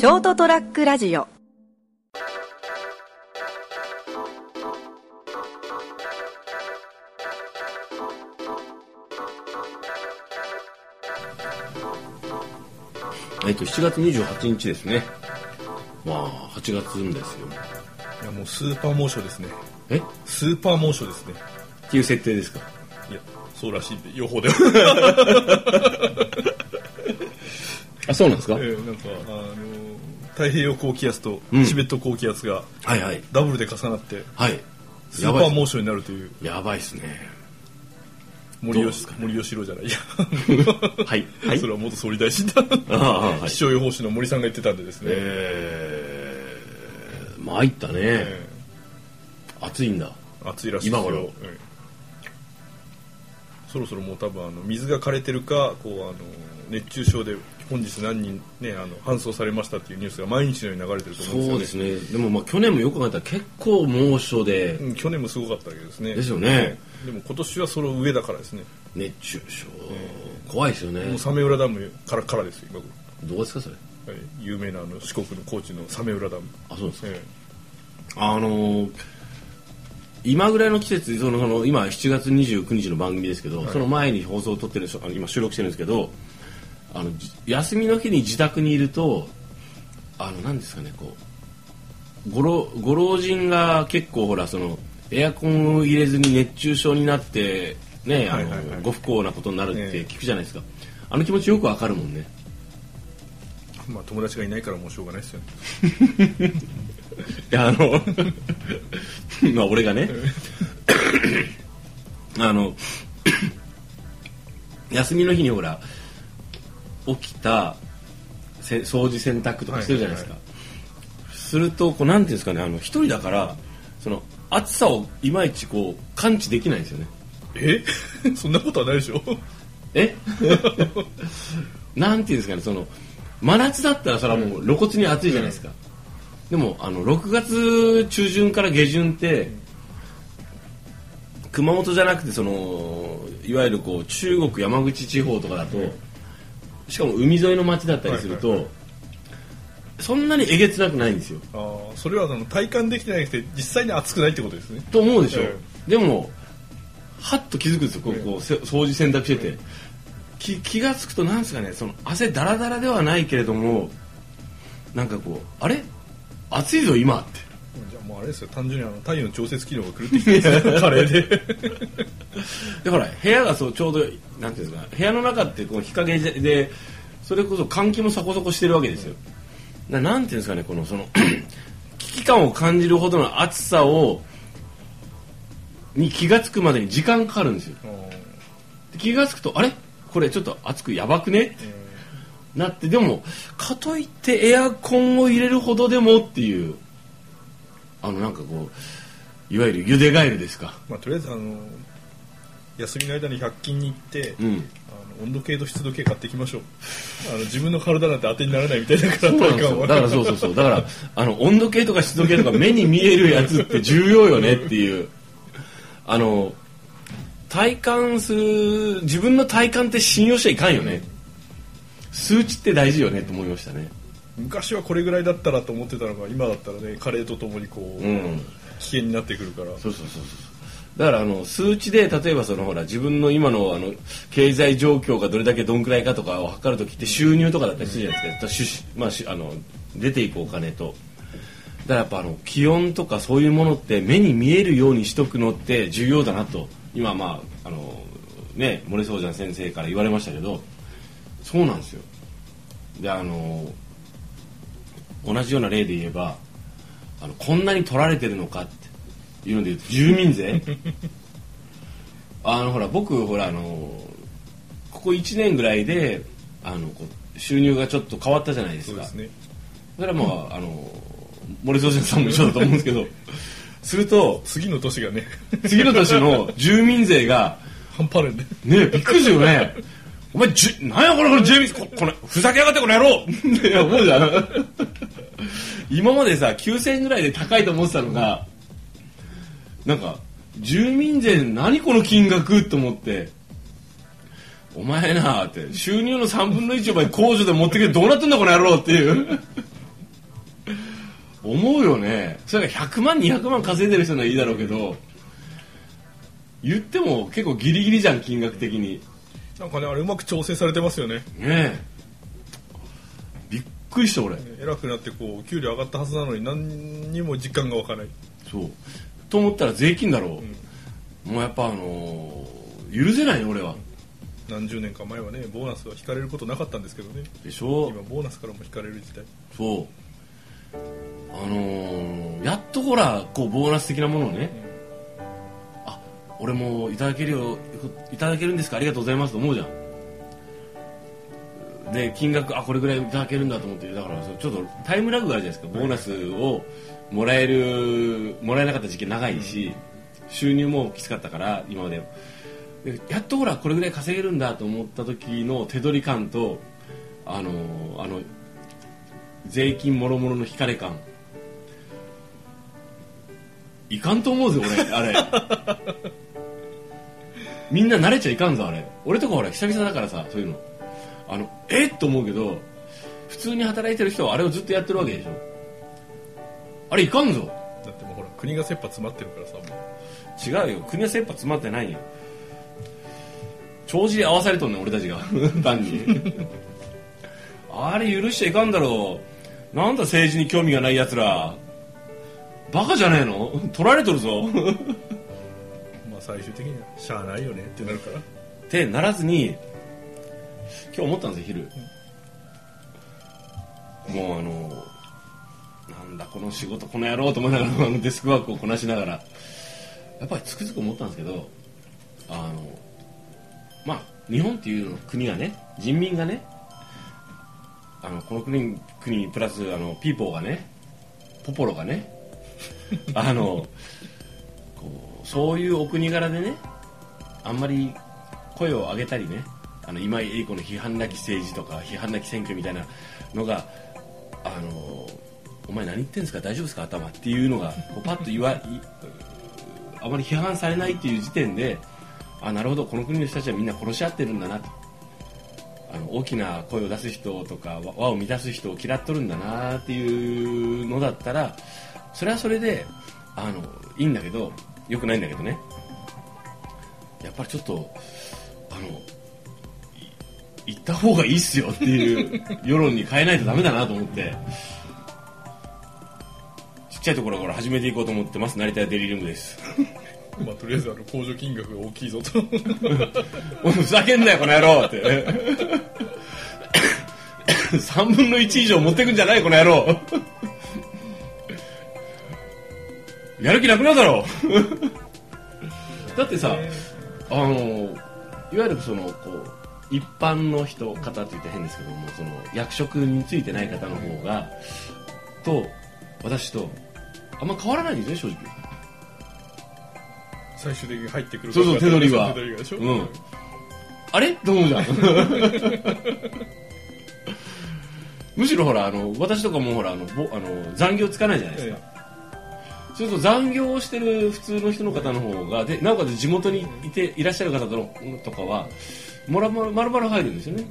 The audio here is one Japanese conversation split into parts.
ショートトラックラジオ。えっと、7月28日ですね。まあ、8月ですよ。いやもうスーパー猛暑ですね。え？っスーパー猛暑ですね。ていう設定ですか？いやそうらしいんで予報で。は あ、そうなんですか、えーなんかあの太平洋高気圧とうんチベット高気圧が。ダブルで重なってはい。スーパー猛暑になるというやばいっすね。森吉ね森吉郎じゃないいや はい。はいそれは元総理大臣だはい気。象予報士の森さんが言ってたんでですね、えー、参ったね。え暑いんだ。ー暑いらしいですよ今頃ええそろそろもう多分あの水が枯れてるかこうあの熱中症で本日何人、ね、あの搬送されましたっていうニュースが毎日のように流れてると思うんですよねそうですね。でもまあ去年もよく考えたら結構猛暑で、うん去年もすごかったわけですねですよねでも今年はその上だからですね熱中症。怖いですよねもう。早明浦ダムからからですよ今頃どうですかそれ？はい有名なあの四国の高知の早明浦ダム、あ、そうですか。えあのー今ぐらいの季節そのその今7月29日の番組ですけど、その前に放送を撮ってる今収録してるんですけどあのじ休みの日に自宅にいるとあの何ですかねこうご老ご老人が結構ほらそのエアコンを入れずに熱中症になってねあの、はいはいはい。ご不幸なことになるってええ。聞くじゃないですか、あの気持ちよくわかるもんね。えまあ友達がいないからもうしょうがないですよね。いやあの まあ俺がね。あの 休みの日にほら起きたせ掃除洗濯とかしてるじゃないですか、はいするとこうなんていうんですかねあの一人だからその暑さをいまいちこう感知できないんですよね。え？そんなことはないでしょ？え？なんていうんですかねその真夏だったらそれはもう露骨に暑いじゃないですか、でもあの6月中旬から下旬って熊本じゃなくてそのいわゆるこう中国山口地方とかだとしかも海沿いの町だったりすると、はいはいそんなにえげつなくないんですよ。ああそれはあの体感できてなくて実際に暑くないってことですね。と思うでしょ、えでもはっと気づくんですよこう掃除洗濯して。て、き気が付くとなんですかねその汗だらだらではないけれどもなんかこうあれ？暑いぞ今ってじゃあもうあれですよ単純にあの太陽の調節機能が狂ってきてるんですよ。カレーで。でほら部屋がそうちょうどなんていうんですか部屋の中ってこう日陰ででそれこそ換気もそこそこしてるわけですよ。ななんていうんですかねこのその 危機感を感じるほどの暑さをに気が付くまでに時間かかるんですよ。で気が付くとあれ？これちょっと暑くやばくね？ってなってでもかといってエアコンを入れるほどでもっていうあのなんかこういわゆるゆでガエルですかまあとりあえずあの休みの間に100均に行って、うんあの温度計と湿度計買っていきましょうあの自分の体なんて当てにならないみたいだから。だからそうそうそう。だから、あの、温度計とか湿度計とか目に見えるやつって重要よねっていう。あの、体感する、自分の体感って信用しちゃいかんよね。数値って大事よねと思いましたね。昔はこれぐらいだったらと思ってたのが今だったらね加齢とともにこう、うん。危険になってくるからそうそうそうそう。だからあの数値で例えばそのほら自分の今のあの経済状況がどれだけどんくらいかとかを測るときって収入とかだったりするじゃないですか。しゅまあしあの出ていくお金と。だからやっぱあの気温とかそういうものって目に見えるようにしとくのって重要だなと今まああのね森宗ジ先生から言われましたけどそうなんですよ。であの同じような例で言えばあのこんなに取られてるのかっていうので言うと住民税？あのほら僕ほらあのここ1年ぐらいであのこう収入がちょっと変わったじゃないですか。そうですね。それはまああの森宗さんも一緒だと思うんですけどすると次の年がね。次の年の住民税が半端ない。ねえびっくりするよね。お前じゅなんやこれこれ住民ここれふざけやがってこの野郎。って思うじゃん今までさ9000円ぐらいで高いと思ってたのがなんか住民税何この金額と思ってお前なって収入の3分の1お前控除で持ってけてどうなってんだこの野郎っていう。思うよね。それが100万200万稼いでる人ならいいだろうけど言っても結構ギリギリじゃん金額的に。なんかねあれうまく調整されてますよね。ねえくりした俺。偉くなってこう給料上がったはずなのに何にも実感が湧かない。そう。と思ったら税金だろう、もうやっぱあのー許せないよ俺は。何十年か前はねボーナスは引かれることなかったんですけどね。でしょ？今ボーナスからも引かれる時代。そう。あのーやっとほらこうボーナス的なものをね、あ俺もいただけるよいただけるんですか？ありがとうございますと思うじゃんで金額あこれぐらいいただけるんだと思ってだからちょっとタイムラグがあるじゃないですか。ボーナスをもらえるもらえなかった時期長いし、収入もきつかったから今まで。でやっとほらこれぐらい稼げるんだと思った時の手取り感とあのあの税金もろもろの引かれ感。いかんと思うぜ俺。あれ。みんな慣れちゃいかんぞあれ。俺とかほら久々だからさそういうのあのえっ？と思うけど普通に働いてる人はあれをずっとやってるわけでしょ。あれいかんぞ。だってもうほら国が切羽詰まってるからさもう。違うよ。国は切羽詰まってないよ。帳尻合わされとんねん俺たちが。単に。あれ許しちゃいかんだろう。なんだ政治に興味がないやつら。バカじゃねえの？取られとるぞ。まあ最終的にはしゃあないよねってなるから。ってならずに今日思ったんですよ昼、もうあのなんだこの仕事この野郎と思いながらあのデスクワークをこなしながら。やっぱりつくづく思ったんですけどあのまあ日本っていう国がね人民がねあのこの国国プラスあのピーポーがねポポロがね あのこうそういうお国柄でねあんまり声を上げたりねあの今井絵理子の批判なき政治とか批判なき選挙みたいなのがあのお前何言ってんですか？大丈夫ですか？頭っていうのがこうパッと言わあまり批判されないっていう時点であなるほどこの国の人たちはみんな殺し合ってるんだなとあの大きな声を出す人とかわ和を満たす人を嫌っとるんだなっていうのだったらそれはそれであのいいんだけどよくないんだけどね。やっぱりちょっとあの行った方がいいっすよっていう世論に変えないとダメだなと思って。ちっちゃいところから始めていこうと思ってます。成田屋デリリウムです。まあとりあえずあの控除金額が大きいぞと。ふざけんなよこの野郎って。3分の1以上持ってくんじゃないこの野郎。やる気なくなるだろだってさあのいわゆるそのこう一般の人方って言って変ですけどもその役職についてない方の方がと私とあんま変わらないんですね正直。最終的に入ってくるそうそう手取りは。手取りがでしょ、うん。あれ？と思うじゃん。むしろほらあの私とかもほらあのぼあの残業つかないじゃないですか、そうすると残業をしてる普通の人の方の方がでなおかつ地元にいていらっしゃる方とのとかはもらもら丸々入るんですよね。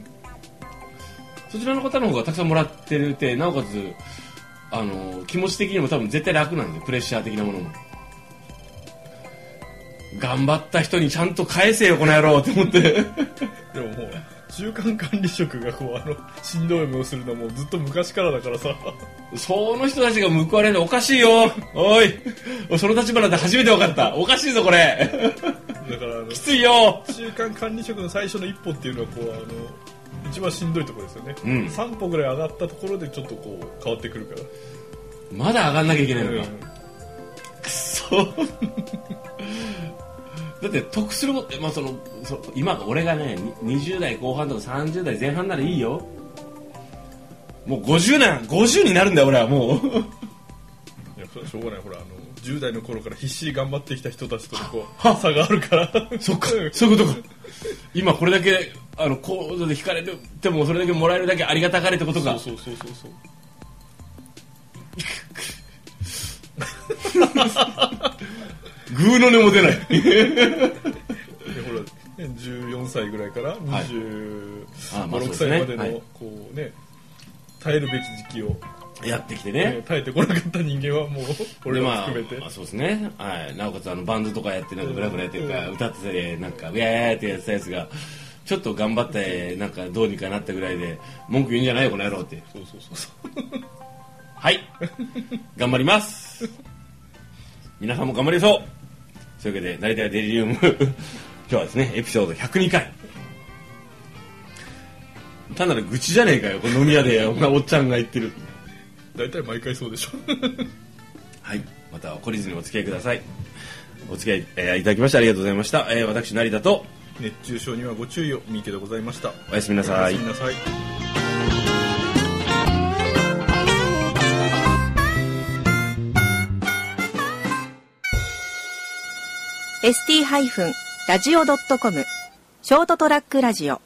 そちらの方の方がたくさんもらってるってなおかつあの気持ち的にも多分絶対楽なんですよプレッシャー的なものも。頑張った人にちゃんと返せよこの野郎って思って。でももう中間管理職がこうあのしんどい目をするのはもうずっと昔からだからさ。その人たちが報われるのおかしいよ。おい。その立場なんて初めて分かった。おかしいぞこれだからあのきついよ。中間管理職の最初の一歩っていうのはこうあの一番しんどいところですよね、うん。3歩ぐらい上がったところでちょっとこう変わってくるから。まだ上がんなきゃいけないのか、うん。くそ。だって得することって、まあ、そのそ今俺がねに20代後半とか30代前半ならいいよ。もう50年50になるんだよ俺はもうしょうがない。ほらあの10代の頃から必死に頑張ってきた人たちとのこはう差があるから。そっか。うんそういうことか。今これだけあのコードで引かれてもそれだけもらえるだけありがたかれってことか。そうそうそうそうそう。グーの音も出ない。でほらね14歳ぐらいから25、あまあそう6ですね。歳までの、はい。こうね耐えるべき時期をやってきてね。ね耐えてこなかった人間はもう俺でまあら含めて、まあそうですね、はい、なおかつあのバンドとかやってなんかブラブラやってるか、歌っててなんかウェーってやってたやつがちょっと頑張ってなんかどうにかなったぐらいで文句言うんじゃないよこの野郎って。そうそうそうそう。はい。頑張ります。皆さんも頑張りそうというわけで成田屋デリリウム。今日はですねエピソード102回単なる愚痴じゃねえかよこの飲み屋でおっちゃんが言ってる大体毎回そうでしょ。はい。また懲りずにお付き合いください。お付き合い、えーいただきましてありがとうございました、えー私成田と熱中症にはご注意を三池でございました。おやすみなおさい。やすみなさい。ショートトラックラジオ